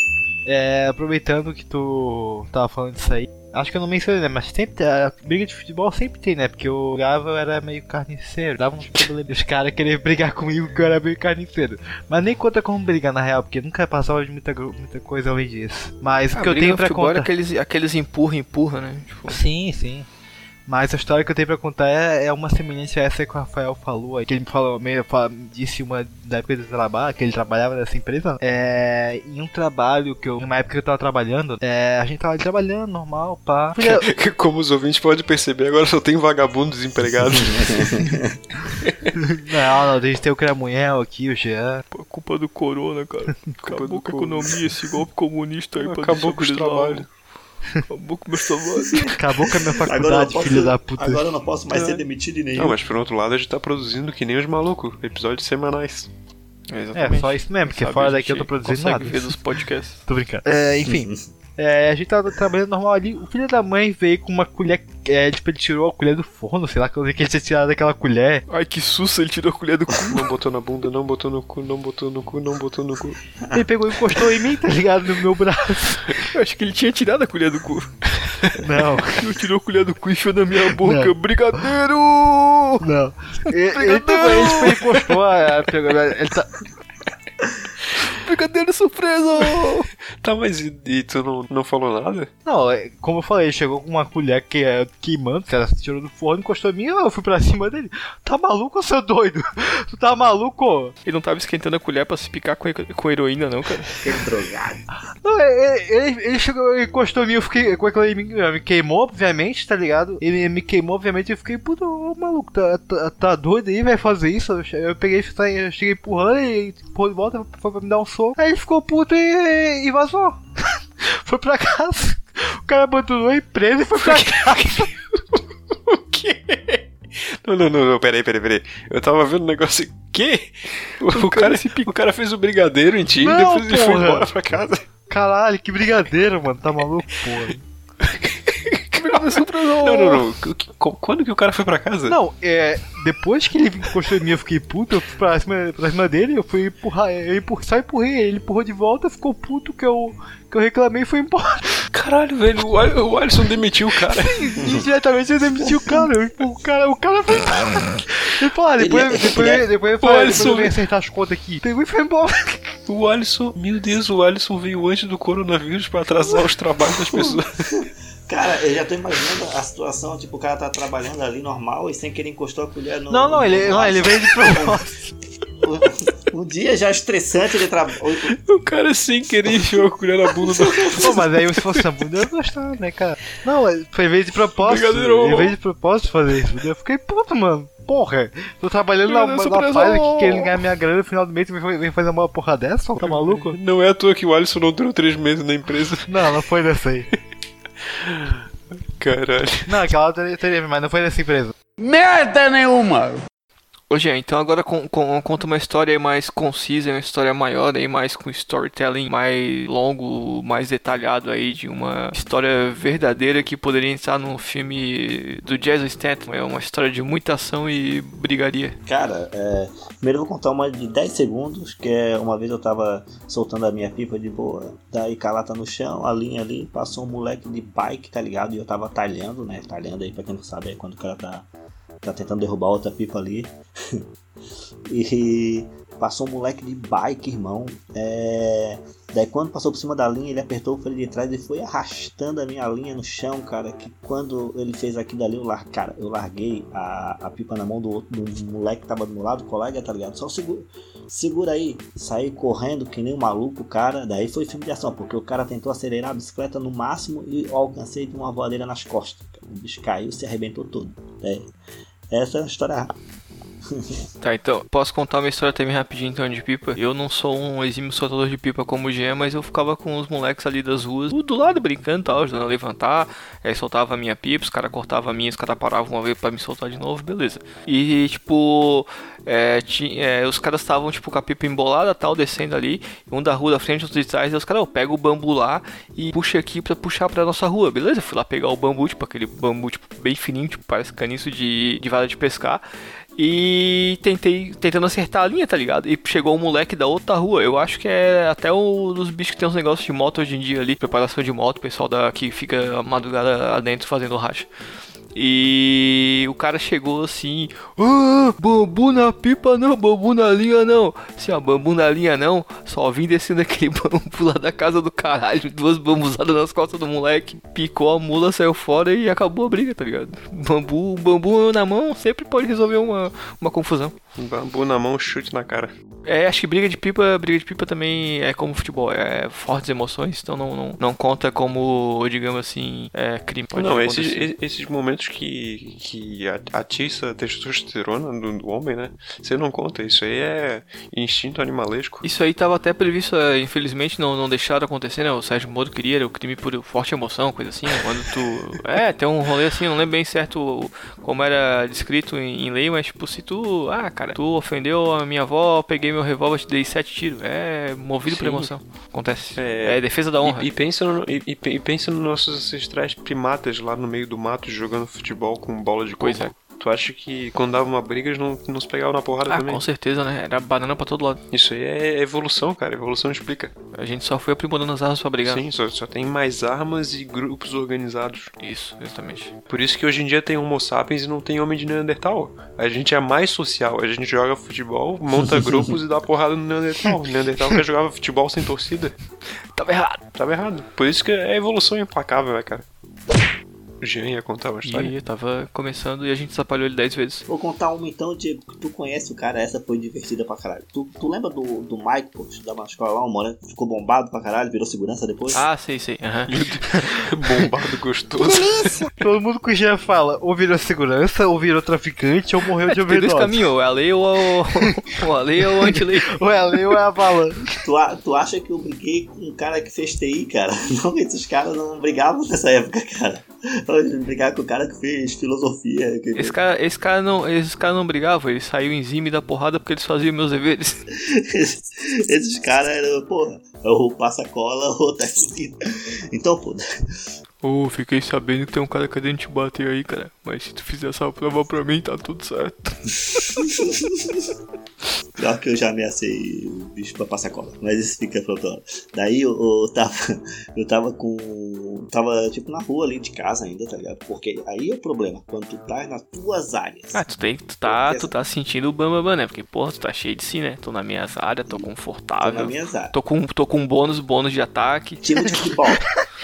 É, aproveitando que tu tava falando disso aí, acho que eu não mencionei, né? Mas sempre a briga de futebol sempre tem, né? Porque eu jogava, eu era meio carniceiro, dava uns problemas. Os caras queriam brigar comigo que eu era meio carniceiro. Mas nem conta como briga na real, porque nunca passava de muita, muita coisa além disso. Mas o A que eu tenho pra era contar. aqueles, aqueles empurra, empurra, né? Tipo, Sim, sim. Mas a história que eu tenho pra contar é, é uma semelhante a essa que o Rafael falou aí. Que ele me falou, meio, disse uma da época do trabalho, que ele trabalhava nessa empresa. É, em um trabalho que eu, numa época que eu tava trabalhando, é, a gente tava ali trabalhando normal, pá. Como os ouvintes podem perceber, agora só tem vagabundo desempregado. Não, não, a gente tem o Cramunhel aqui, o Jean. pô, culpa do corona, cara. Acabou do com a economia, esse golpe comunista aí pra Acabou com os deixar eles lá. trabalhos. Acabou com meus trabalhos. Acabou com a minha faculdade, posso, filho da puta. agora eu não posso mais É. ser demitido em nenhum. Não, mas por outro lado, a gente tá produzindo que nem os malucos. Episódios semanais. É, só isso mesmo, porque Sabe, fora daqui eu tô produzindo nada. ver dos podcasts. Tô brincando. É, enfim. É, a gente tava trabalhando normal ali. O filho da mãe veio com uma colher. É, tipo, ele tirou a colher do forno, sei lá, que eu que ele tinha tirado daquela colher. Ai, que susto, ele tirou a colher do cu. Não botou na bunda, não botou no cu, não botou no cu, não botou no cu. Ele pegou e encostou em mim, tá ligado? No meu braço. Eu acho que ele tinha tirado a colher do cu. Não, Ele tirou a colher do cu e enfiou na minha boca. Não. Brigadeiro! não. Ele, ele pegou, ele tipo, ele encostou, a, pegou, ele tá, Brigadeiro surpresa! Tá, mas e, e tu não, não falou nada? Não, é, como eu falei, ele chegou com uma colher que é queimando, o cara tirou do forno, encostou em mim, eu fui pra cima dele. Tá maluco, seu doido? Tu tá maluco? Ele não tava esquentando a colher pra se picar com, com heroína, não, cara. Aquele drogado. Não, ele, ele, ele chegou, ele encostou em mim, eu fiquei, com aquilo aí, me, me queimou, obviamente, tá ligado? Ele me queimou, obviamente, eu fiquei, puta, ô, maluco, tá, tá, tá doido aí, vai fazer isso? Eu, eu peguei, eu cheguei empurrando, ele empurrou de volta, foi pra me dar um soco. Aí ele ficou puto e, e vazou. foi pra casa. O cara abandonou a empresa e foi pra casa. O quê? Não, não, não, não, peraí, peraí, peraí. Eu tava vendo um negócio. Quê? O, o cara, o cara fez o brigadeiro em ti Não, e depois ele foi porra. embora pra casa. Caralho, que brigadeiro, mano, tá maluco, porra. Brigadeiro surpresa! Não, não, não. Que- Quando que o cara foi pra casa? Não, é. Depois que ele encostou em mim, eu fiquei puto, eu fui pra cima, pra cima dele, eu fui empurrar, eu empurrei, só empurrei, ele empurrou de volta, ficou puto que eu, que eu reclamei e foi embora. Caralho, velho, o, Al- o Alisson demitiu o cara. Diretamente eu demiti o cara, eu empurro o cara, o cara foi. Ele falou, ah, depois, Ele- depois, ele- depois, eu Ô, falei, depois Alisson, eu venho acertar as contas aqui. Pegou e foi embora. O Alisson, meu Deus, o Alisson veio antes do coronavírus pra atrasar os trabalhos das pessoas. Cara, eu já tô imaginando a situação, tipo, o cara tá trabalhando ali normal e sem querer encostou a colher no. Não, não, ele, não, ele veio de propósito. Um dia já estressante, ele trabalha. o cara sem querer enfiou a colher na bunda do. Pô, mas aí se fosse a bunda eu ia gostar, né, cara? Não, foi veio de propósito. Ele veio de propósito fazer isso. Eu fiquei puto, mano. Porra, tô trabalhando na, na paz aqui, querendo ganhar minha grana no final do mês e vem, vem fazer uma porra dessa? Tá maluco? Não é à toa que o Alisson não durou três meses na empresa. Não, não foi dessa aí. Caralho. Não, aquela teria, teria, mas não foi dessa empresa. Merda nenhuma! Ô, então agora con- con- conta uma história mais concisa, uma história maior aí, mais com storytelling mais longo, mais detalhado aí, de uma história verdadeira que poderia entrar num filme do Jason Statham. É uma história de muita ação e brigaria. Cara, é, primeiro eu vou contar uma de 10 segundos, que é uma vez eu tava soltando a minha pipa de boa, daí calata no chão, a linha ali, passou um moleque de bike, tá ligado? E eu tava talhando, né? Talhando aí, pra quem não sabe, é quando o cara tá, tá tentando derrubar outra pipa ali. e passou um moleque de bike, irmão. É... Daí quando passou por cima da linha, ele apertou o freio de trás e foi arrastando a minha linha no chão, cara. Que quando ele fez aquilo ali, eu, lar... cara, eu larguei a, a pipa na mão do outro do moleque que tava do meu lado, colega, tá ligado? Só segura, segura aí. Saí correndo que nem um maluco, cara. Daí foi filme de ação, porque o cara tentou acelerar a bicicleta no máximo e eu alcancei de uma voadeira nas costas. O bicho caiu se arrebentou todo. É. Essa é a história Tá, então, posso contar uma história também rapidinho então de pipa? Eu não sou um exímio soltador de pipa como o Jean, mas eu ficava com os moleques ali das ruas, do lado brincando e tal, ajudando a levantar, aí soltava a minha pipa, os caras cortavam a minha, os caras paravam uma vez pra me soltar de novo, beleza. E, tipo, é, ti- é, os caras estavam, tipo, com a pipa embolada tal, descendo ali, um da rua da frente, outro de trás, e os caras, eu pego o bambu lá e puxa aqui pra puxar pra nossa rua, beleza? Fui lá pegar o bambu, tipo, aquele bambu, tipo, bem fininho, tipo, parece caniço de, de vara de pescar. E tentei tentando acertar a linha, tá ligado? E chegou um moleque da outra rua. Eu acho que é até um dos bichos que tem uns negócios de moto hoje em dia ali, preparação de moto, pessoal da que fica a madrugada adentro fazendo racha. E o cara chegou assim, ah, bambu na pipa não, bambu na linha não. Assim, ó, bambu na linha não, só vim descendo aquele bambu lá da casa do caralho, duas bambuzadas nas costas do moleque, picou a mula, saiu fora e acabou a briga, tá ligado? Bambu, bambu na mão sempre pode resolver uma, uma confusão. Bambu na mão, chute na cara. É, acho que briga de pipa, briga de pipa também é como futebol, é fortes emoções, então não, não, não conta como, digamos assim, é, crime. Pode não, esses, esses momentos que, que atiça a testosterona do, do homem, né? Você não conta, isso aí é instinto animalesco. Isso aí tava até previsto, é, infelizmente não, não deixaram acontecer, né? O Sérgio Moro queria, o crime por forte emoção, coisa assim. né? Quando tu. É, tem um rolê assim, não lembro bem certo como era descrito em, em lei, mas tipo, se tu. Ah, cara, tu ofendeu a minha avó, peguei meu revólver, te dei sete tiros. É movido por Sim. emoção. Acontece. É. É, defesa da honra. E, e pensa no, e, e pe- pensa nos nossos ancestrais primatas lá no meio do mato jogando futebol com bola de coco. Tu acha que quando dava uma briga eles não, não se pegavam na porrada Ah, também? com certeza, né? Era banana pra todo lado. Isso aí é evolução, cara. Evolução explica. A gente só foi aprimorando as armas pra brigar. Sim, só, só tem mais armas e grupos organizados. Isso, exatamente. Por isso que hoje em dia tem Homo sapiens e não tem homem de Neandertal. A gente é mais social. A gente joga futebol, monta grupos e dá porrada no Neandertal. O Neandertal que jogava futebol sem torcida. Tava errado. Tava errado. Por isso que é evolução implacável, né, cara? O Jean ia contar uma história. E tava começando e a gente atrapalhou ele 10 vezes. Vou contar uma então, Diego, que tu conhece o cara, essa foi divertida pra caralho. Tu, tu lembra do, do Mike, pô, que estudava na escola lá, um moreno, que ficou bombado pra caralho, virou segurança depois? Ah, sei, sei. aham. Bombado gostoso. Todo mundo que já fala, ou virou segurança, ou virou traficante, ou morreu de Tem dois overdose. caminhos, ou é a lei ou, ou, ou a lei ou a anti-lei. Ou é a lei ou é a bala. Tu, a- tu acha que eu briguei com um cara que fez TI, cara? Não, esses caras não brigavam nessa época, cara. Brigar com o cara que fez filosofia. Que... Esse cara, esse cara não, esses caras não brigavam, eles saíam em cima e da porrada porque eles faziam meus deveres. esses caras eram, porra, ou passa-cola ou tá. Então, pô, Ô, fiquei sabendo que tem um cara querendo te bater aí, cara. Mas se tu fizer essa prova pra mim, tá tudo certo. pior que eu já ameacei bicho pra passar cola. Mas isso fica pra outra hora. Daí eu, eu tava. Eu tava com. Tava tipo na rua ali de casa ainda, tá ligado? Porque aí é o problema. Quando tu tá nas tuas áreas. Ah, tu, tem, tu, tá, tu tá sentindo o bambambam, né? Porque, porra, tu tá cheio de si, né? Tô na minhas áreas, tô Tô confortável. nas minhas áreas. Tô com, tô com bônus, bônus de ataque. Time de futebol.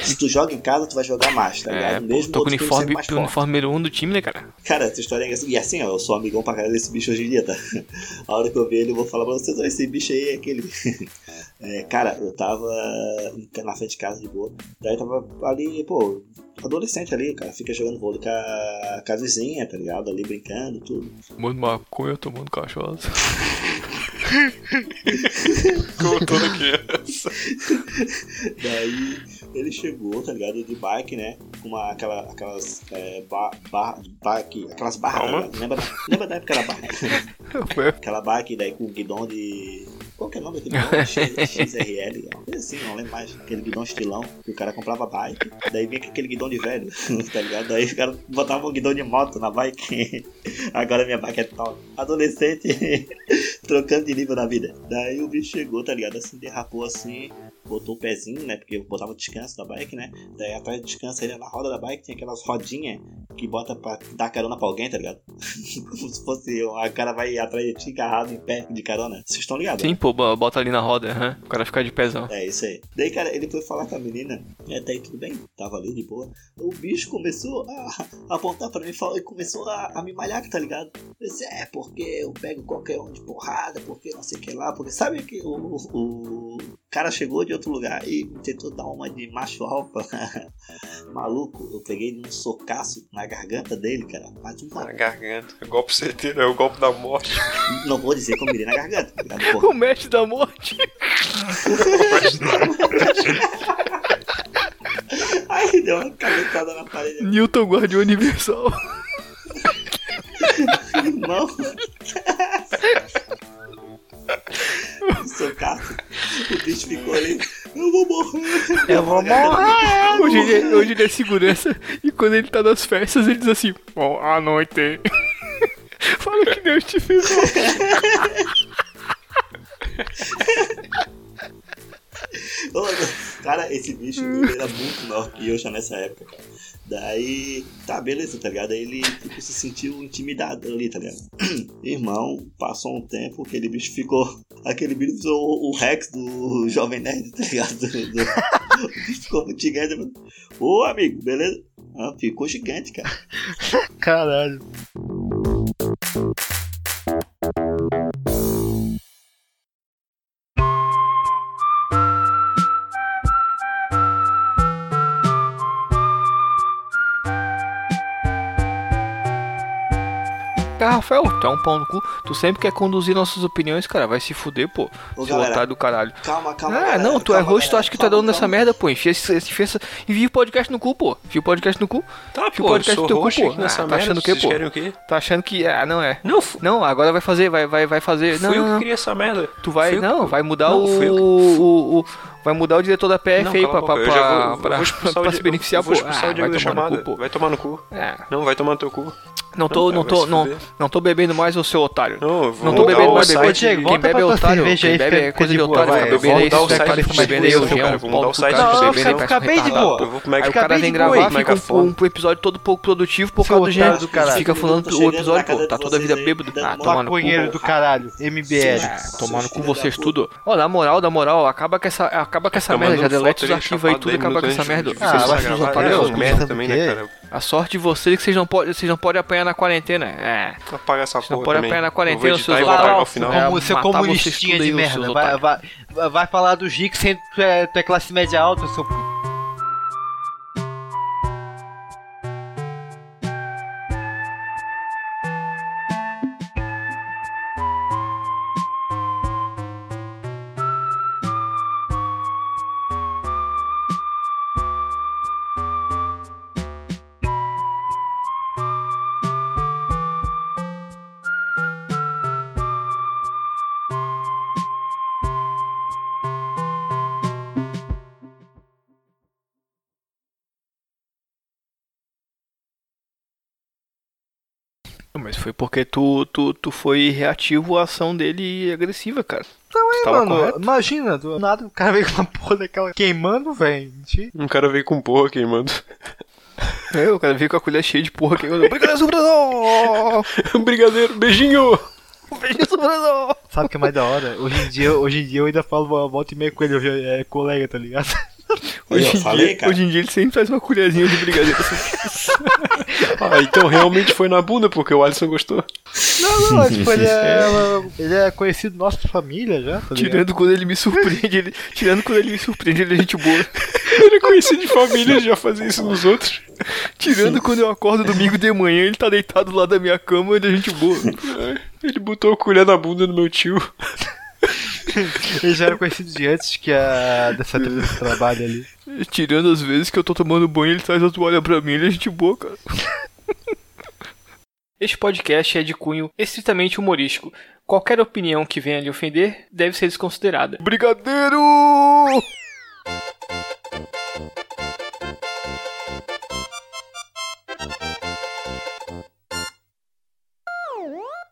Se tu joga em casa, tu vai jogar mais, tá É, ligado? pô, Mesmo tô com o uniforme, uniforme número 1 um do time, né, cara? Cara, essa história é engraçada. E assim, ó, eu sou amigão pra caralho desse bicho hoje em dia, tá? A hora que eu ver ele, eu vou falar pra vocês, ó, esse bicho aí é aquele. É, cara, eu tava na frente de casa de boa. Daí tava ali, pô, adolescente ali, cara, fica jogando vôlei com a, com a vizinha, tá ligado? Ali brincando, tudo. Mano, maconha tomando cachaça. Como toda criança. Daí ele chegou, tá ligado? De bike, né? Com uma, aquela, aquelas é, ba, ba, bike, aquelas barras, tá ligado? Lembra, da- lembra da época da barra? Aquela bike daí com o guidão de. Qual que é o nome daquele guidão? X- XRL, coisa assim, não lembro mais. Aquele guidão estilão, que o cara comprava bike, daí vinha aquele guidão de velho, tá ligado? Daí os caras botavam um guidão de moto na bike. Agora minha bike é top. Adolescente trocando de nível na vida. Daí o bicho chegou, tá ligado? Assim, derrapou assim, botou o pezinho, né? Porque eu botava o descanso da bike, né? Daí atrás do descanso ele na roda da bike tinha aquelas rodinhas que bota pra dar carona pra alguém, tá ligado? Como se fosse a cara vai atrás de ti agarrado em pé de carona. Vocês estão ligados? Sim, pô, bo- bota ali na roda, aham. O cara fica de pezão. É isso aí. Daí, cara, ele foi falar com a menina. E até aí tudo bem. Tava ali de boa. O bicho começou a, apontar pra mim e começou a, a me malhar, tá ligado? Eu disse, é, porque eu pego qualquer um de porrada, porque não sei o que lá. Porque sabe que o, o cara chegou de outro lugar e tentou dar uma de macho alfa. Maluco, eu peguei num socaço na garganta dele, cara. Mas uma. Na garganta. É golpe certeiro, é o golpe da morte. Não vou dizer que eu mirei na garganta, tá ligado? Porra. O mestre da morte. Aí deu uma cabeçada na parede. Newton Guardião Universal. Não. O bicho ficou ali. Eu vou morrer. Eu vou morrer! Hoje ele, é, hoje ele é segurança e quando ele tá nas festas ele diz assim: Bom, à noite. Fala que Deus te fez. Cara, esse bicho era muito maior que eu já nessa época, cara. Daí, tá, beleza, tá ligado? Aí ele tipo, se sentiu intimidado ali, tá ligado? Irmão, passou um tempo, aquele bicho ficou. Aquele bicho virou o Rex do Jovem Nerd, tá ligado? Do- do- o bicho ficou muito gigante. Ô, amigo, beleza? Ah, ficou gigante, cara. Caralho. Rafael, tu é um pau no cu. Tu sempre quer conduzir nossas opiniões, cara. Vai se fuder, pô. Ô, Seu galera, otário do caralho. Calma, calma. Ah, galera, não, tu é calma, host, tu galera, acha que tu é calma, dono dessa calma. merda, pô. Enfia, esse- enfia, essa- enfia o podcast no cu, pô. Enfia o podcast no cu. Tá, Enfia o pô, podcast sou no teu cu, pô. nessa Ah, tá achando o quê, pô? o quê? Tá achando que. Ah, não é. Não, Não, agora vai fazer, vai, vai, vai fazer. fui Não, eu não, que não. queria essa merda. Tu vai. Fui eu que- Não, vai mudar Não, o, o, o- Vai mudar o diretor da PF Não, aí pra, pra, já vou- pra, vou o pra Di- se beneficiar, eu vou pô. expulsar Ah, o Diego vai tomar cu, pô. Vai tomar no cu. É. Não, vai tomar no teu cu. Não tô, Não, não cara, tô, não, não tô bebendo mais, ô seu otário. Não, eu vou Não tô bebendo o mais, bebê. Diego, Quem bebe é pra otário. Quem aí, bebe é coisa de otário. vai. bebendo Eu aí, vou mudar o fica bebendo aí, o Jean, vou o site cu, de cara, bebendo aí, fica- pra acabei de boa. Eu vou pro Aí o cara vem gravar, fica um, episódio todo pouco produtivo por Seu causa do Jean. Fica falando o episódio, pô, tá toda a vida aí, bêbado. Ah, no cu. Do caralho. MBL. Filho da vocês tudo. Ó, na moral, na moral, acaba com essa, acaba com essa Tá merda. Já delete os arquivos aí, tudo acaba com essa merda. Ah, se otários, É, os merda também, né, cara? A sorte de vocês é que vocês não podem, vocês não podem apanhar na quarentena. É. Apaga essa não porra podem também. apanhar na quarentena, seus otários. final. É, Como seu matar vocês comunistinha de merda. Vai, otários. vai, vai falar do Gic sendo que tu é, tu é classe média alta, seu. Mas foi porque tu, tu, tu foi reativo à ação dele agressiva, cara. Tu tava Mano, correto. imagina, do nada o cara veio com uma porra daquela queimando, velho. Um cara veio com porra queimando. É, o cara veio com a colher cheia de porra que Obrigado, sobrador! Brigadeiro, beijinho! Um beijinho, sobrador! Sabe o que é mais da hora? Hoje em dia, hoje em dia eu ainda falo uma volta e meia com ele, hoje é colega, tá ligado? Hoje, eu em falei, dia, cara. hoje em dia ele sempre faz uma colherzinha de brigadeiro. Ah, então realmente foi na bunda, porque o Alisson gostou. Não, não, tipo, ele é, ele é conhecido nosso da família já, tá? Tirando quando ele me surpreende, ele, tirando quando ele me surpreende, ele é gente boa. Ele é conhecido de família, já fazia isso nos outros. Tirando quando eu acordo domingo de manhã, ele tá deitado lá da minha cama, ele é gente boa. Ele botou a colher na bunda do meu tio. Ele já era conhecido de antes que a dessa treta desse trabalho ali. Tirando as vezes que eu tô tomando banho, ele traz a toalha pra mim, ele é gente boa, cara. Este podcast é de cunho estritamente humorístico. Qualquer opinião que venha lhe ofender deve ser desconsiderada. Brigadeiro!